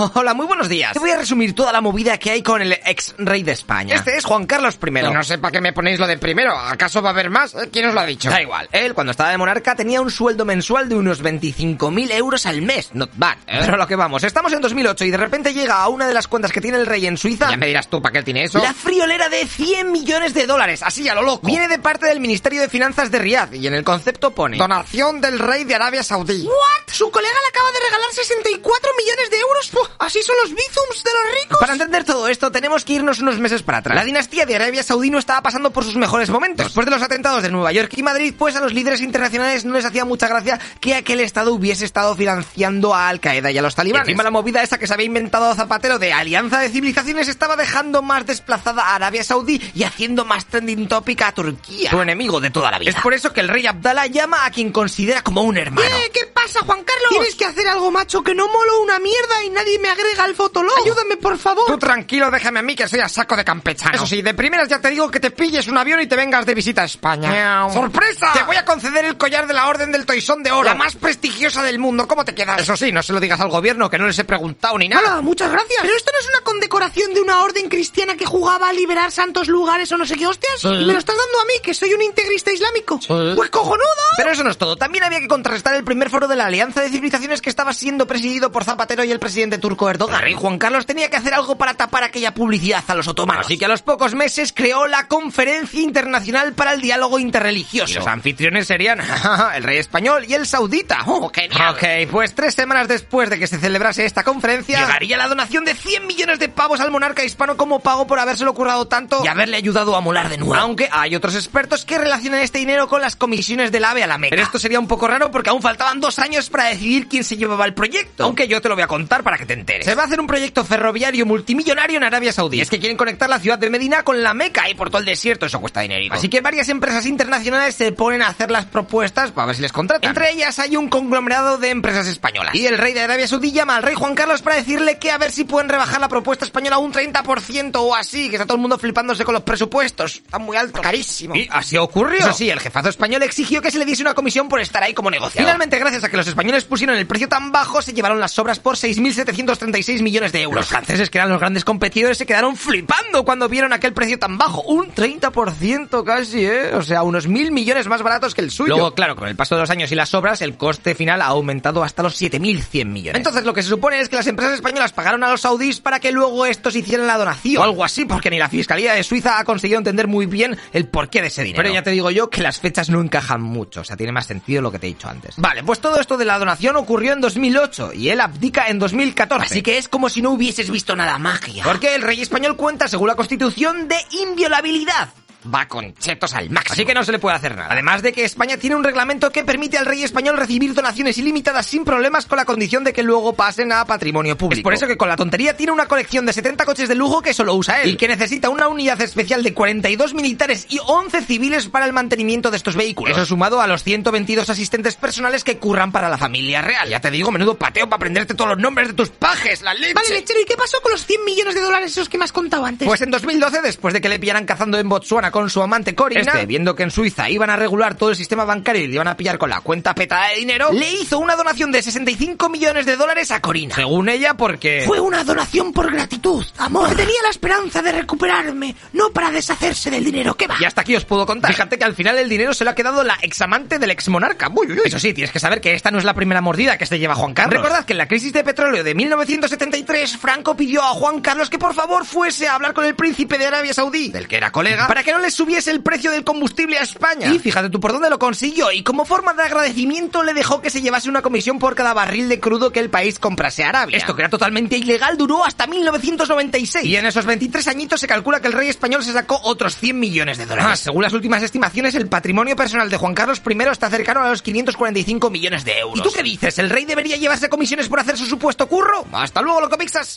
Hola, muy buenos días. Te voy a resumir toda la movida que hay con el ex rey de España. Este es Juan Carlos I. No sé para qué me ponéis lo de primero. ¿Acaso va a haber más? ¿Quién os lo ha dicho? Da igual. Él, cuando estaba de monarca, tenía un sueldo mensual de unos 25.000 euros al mes. Not bad. ¿eh? Pero lo que vamos, estamos en 2008 y de repente llega a una de las cuentas que tiene el rey en Suiza. Ya me dirás tú para qué tiene eso. La friolera de 100 millones de dólares, así a lo loco. Viene de parte del Ministerio de Finanzas de Riad y en el concepto pone... Donación del rey de Arabia Saudí. ¿What? Su colega le acaba de regalar 64 millones de euros. Así son los bizums de los ricos. Para entender todo esto, tenemos que irnos unos meses para atrás. La dinastía de Arabia Saudí no estaba pasando por sus mejores momentos. Después de los atentados de Nueva York y Madrid, pues a los líderes internacionales no les hacía mucha gracia que aquel estado hubiese estado financiando a Al Qaeda y a los talibanes. Y encima la movida esa que se había inventado Zapatero de alianza de civilizaciones estaba dejando más desplazada a Arabia Saudí y haciendo más trending topic a Turquía, su enemigo de toda la vida. Es por eso que el rey Abdallah llama a quien considera como un hermano. ¿Qué? ¿Qué pasa, Juan Carlos? Tienes que hacer algo, macho, que no molo una mierda y nadie me agrega al fotolog. Ayúdame, por favor. Tú tranquilo, déjame a mí que soy a saco de campechano. Eso sí, de primeras ya te digo que te pilles un avión y te vengas de visita a España. Miau. ¡Sorpresa! Te voy a conceder el collar de la Orden del Toisón de Oro, la más prestigiosa del mundo. ¿Cómo te quedas? Eso sí, no se lo digas al gobierno, que no les he preguntado ni nada. Hola, muchas gracias. Pero esto no es una condecoración de una orden cristiana que jugaba a liberar santos lugares o no sé qué hostias. Y me lo estás dando a mí, que soy un integrista islámico. Pues cojonudo. Pero eso no es todo. También había que contrarrestar el primer foro de la Alianza de Civilizaciones que estaba siendo presidido por Zapatero y el presidente turco Erdogan. El rey Juan Carlos tenía que hacer algo para tapar aquella publicidad a los otomanos. Así que a los pocos meses creó la Conferencia Internacional para el Diálogo Interreligioso. Y los anfitriones serían el rey español y el saudita. ¡Oh, genial! Ok, pues tres semanas después de que se celebrase esta conferencia, llegaría la donación de 100 millones de pavos al monarca hispano como pago por habérselo currado tanto y haberle ayudado a molar de nuevo. Aunque hay otros expertos que relacionan este dinero con las comisiones del AVE a la Meca. Pero esto sería un poco raro porque aún faltaban dos años para decidir quién se llevaba el proyecto. Aunque yo te lo voy a contar para que te enteres. Se va a hacer un proyecto ferroviario multimillonario en Arabia Saudí. Es que quieren conectar la ciudad de Medina con la Meca y por todo el desierto. Eso cuesta dinero. Así que varias empresas internacionales se ponen a hacer las propuestas para ver si les contratan. Entre ellas hay un conglomerado de empresas españolas. Y el rey de Arabia Saudí llama al rey Juan Carlos para decirle que a ver si pueden rebajar la propuesta española un 30% o así, que está todo el mundo flipándose con los presupuestos. Está muy alto. Carísimo. Y así ocurrió. Eso sí, el jefazo español exigió que se le diese una comisión por estar ahí como negociador. Finalmente, gracias a que los españoles pusieron el precio tan bajo, se llevaron las obras por 6.736 millones de euros. Los franceses, que eran los grandes competidores, se quedaron flipando cuando vieron aquel precio tan bajo. Un 30% casi, ¿eh? O sea, unos mil millones más baratos que el suyo. Luego, claro, con el paso de los años y las obras, el coste final ha aumentado hasta los 7.100 millones. Entonces, lo que se supone es que las empresas españolas pagaron a los saudíes para que luego estos hicieran la donación. O algo así, porque ni la Fiscalía de Suiza ha conseguido entender muy bien el porqué de ese dinero. Pero ya te digo yo que las fechas no encajan mucho. O sea, tiene más sentido lo que te he dicho antes. Vale, pues todo esto de la donación ocurrió en 2008 y él abdica en 2014. Así que es como si no hubieses visto nada magia. Porque el rey español cuenta, según la Constitución, de inviolabilidad va con chetos al máximo. Así que no se le puede hacer nada. Además de que España tiene un reglamento que permite al rey español recibir donaciones ilimitadas sin problemas con la condición de que luego pasen a patrimonio público. Es por eso que con la tontería tiene una colección de 70 coches de lujo que solo usa él. Y que necesita una unidad especial de 42 militares y 11 civiles para el mantenimiento de estos vehículos. Eso sumado a los 122 asistentes personales que curran para la familia real. Ya te digo, menudo pateo para aprenderte todos los nombres de tus pajes, la leche. Vale, lechero, ¿y qué pasó con los 100 millones de dólares esos que me has contado antes? Pues en 2012, después de que le pillaran cazando en Botsuana con su amante Corina, este, viendo que en Suiza iban a regular todo el sistema bancario y le iban a pillar con la cuenta petada de dinero, le hizo una donación de 65 millones de dólares a Corina. Según ella, porque... Fue una donación por gratitud, amor. Tenía la esperanza de recuperarme, no para deshacerse del dinero. ¿Qué va? Y hasta aquí os puedo contar. Fíjate que al final el dinero se lo ha quedado la examante del ex monarca. Uy, uy, uy. Eso sí, tienes que saber que esta no es la primera mordida que se lleva Juan Carlos. Recordad que en la crisis de petróleo de 1973, Franco pidió a Juan Carlos que por favor fuese a hablar con el príncipe de Arabia Saudí, del que era colega, para que no le subiese el precio del combustible a España. Y fíjate tú por dónde lo consiguió. Y como forma de agradecimiento le dejó que se llevase una comisión por cada barril de crudo que el país comprase a Arabia. Esto que era totalmente ilegal duró hasta 1996. Y en esos 23 añitos se calcula que el rey español se sacó otros 100 millones de dólares. Ah, según las últimas estimaciones, el patrimonio personal de Juan Carlos I está cercano a los 545 millones de euros. ¿Y tú qué dices? ¿El rey debería llevarse comisiones por hacer su supuesto curro? Hasta luego, loco Pixas.